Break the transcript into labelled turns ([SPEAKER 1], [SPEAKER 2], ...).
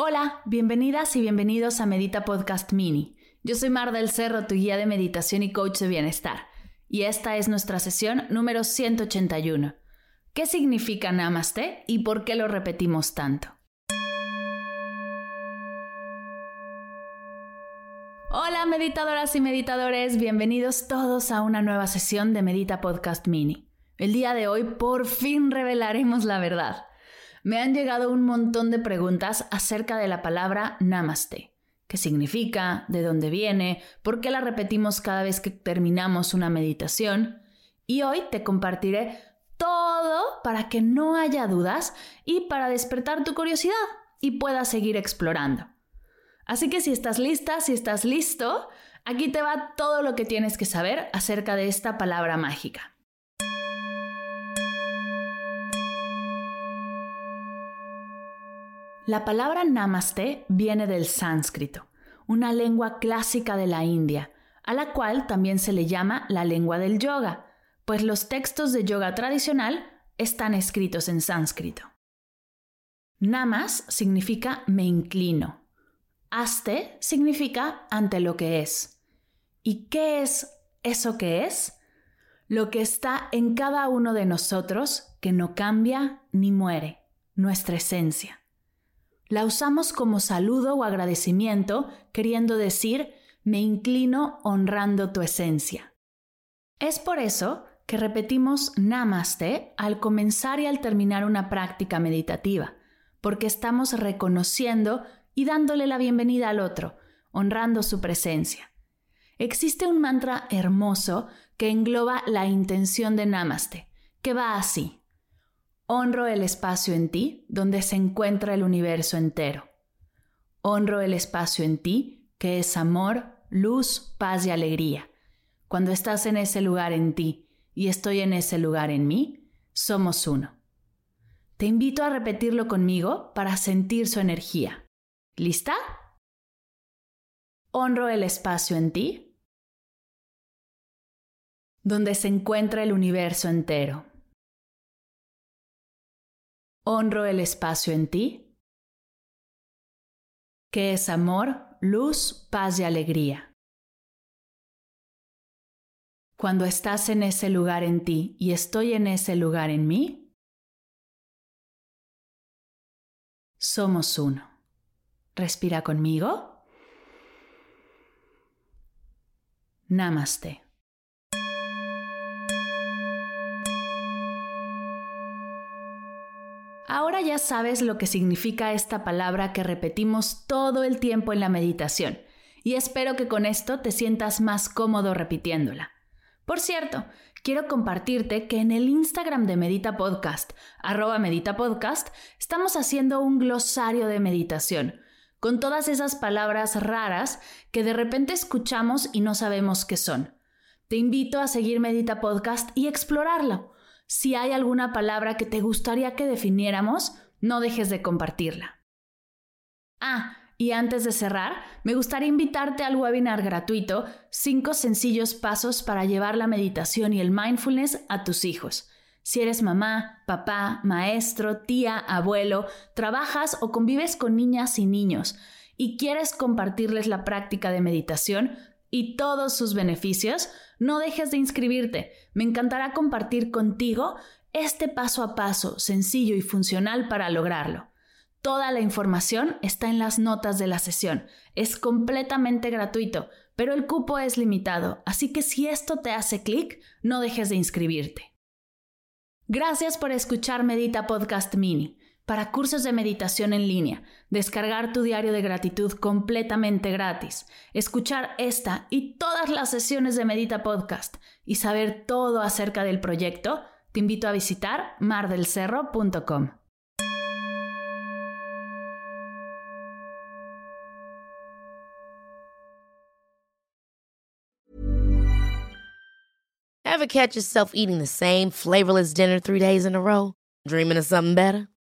[SPEAKER 1] Hola, bienvenidas y bienvenidos a Medita Podcast Mini. Yo soy Mar del Cerro, tu guía de meditación y coach de bienestar. Y esta es nuestra sesión número 181. ¿Qué significa Namaste y por qué lo repetimos tanto? Hola meditadoras y meditadores, bienvenidos todos a una nueva sesión de Medita Podcast Mini. El día de hoy por fin revelaremos la verdad. Me han llegado un montón de preguntas acerca de la palabra Namaste. ¿Qué significa? ¿De dónde viene? ¿Por qué la repetimos cada vez que terminamos una meditación? Y hoy te compartiré todo para que no haya dudas y para despertar tu curiosidad y puedas seguir explorando. Así que si estás lista, si estás listo, aquí te va todo lo que tienes que saber acerca de esta palabra mágica. La palabra namaste viene del sánscrito, una lengua clásica de la India, a la cual también se le llama la lengua del yoga, pues los textos de yoga tradicional están escritos en sánscrito. Namas significa me inclino. Aste significa ante lo que es. ¿Y qué es eso que es? Lo que está en cada uno de nosotros que no cambia ni muere, nuestra esencia. La usamos como saludo o agradecimiento, queriendo decir, me inclino honrando tu esencia. Es por eso que repetimos Namaste al comenzar y al terminar una práctica meditativa, porque estamos reconociendo y dándole la bienvenida al otro, honrando su presencia. Existe un mantra hermoso que engloba la intención de Namaste, que va así. Honro el espacio en ti donde se encuentra el universo entero. Honro el espacio en ti que es amor, luz, paz y alegría. Cuando estás en ese lugar en ti y estoy en ese lugar en mí, somos uno. Te invito a repetirlo conmigo para sentir su energía. ¿Lista? Honro el espacio en ti donde se encuentra el universo entero. Honro el espacio en ti, que es amor, luz, paz y alegría. Cuando estás en ese lugar en ti y estoy en ese lugar en mí, somos uno. Respira conmigo. Namaste. Ahora ya sabes lo que significa esta palabra que repetimos todo el tiempo en la meditación, y espero que con esto te sientas más cómodo repitiéndola. Por cierto, quiero compartirte que en el Instagram de Medita Podcast, arroba Medita Podcast, estamos haciendo un glosario de meditación, con todas esas palabras raras que de repente escuchamos y no sabemos qué son. Te invito a seguir Medita Podcast y explorarlo. Si hay alguna palabra que te gustaría que definiéramos, no dejes de compartirla. Ah, y antes de cerrar, me gustaría invitarte al webinar gratuito 5 sencillos pasos para llevar la meditación y el mindfulness a tus hijos. Si eres mamá, papá, maestro, tía, abuelo, trabajas o convives con niñas y niños y quieres compartirles la práctica de meditación y todos sus beneficios, no dejes de inscribirte. Me encantará compartir contigo este paso a paso sencillo y funcional para lograrlo. Toda la información está en las notas de la sesión. Es completamente gratuito, pero el cupo es limitado, así que si esto te hace clic, no dejes de inscribirte. Gracias por escuchar Medita Podcast Mini para cursos de meditación en línea, descargar tu diario de gratitud completamente gratis, escuchar esta y todas las sesiones de Medita Podcast y saber todo acerca del proyecto, te invito a visitar mardelcerro.com.
[SPEAKER 2] Ever catch yourself eating the same flavorless dinner three days in a row? Dreaming of something better?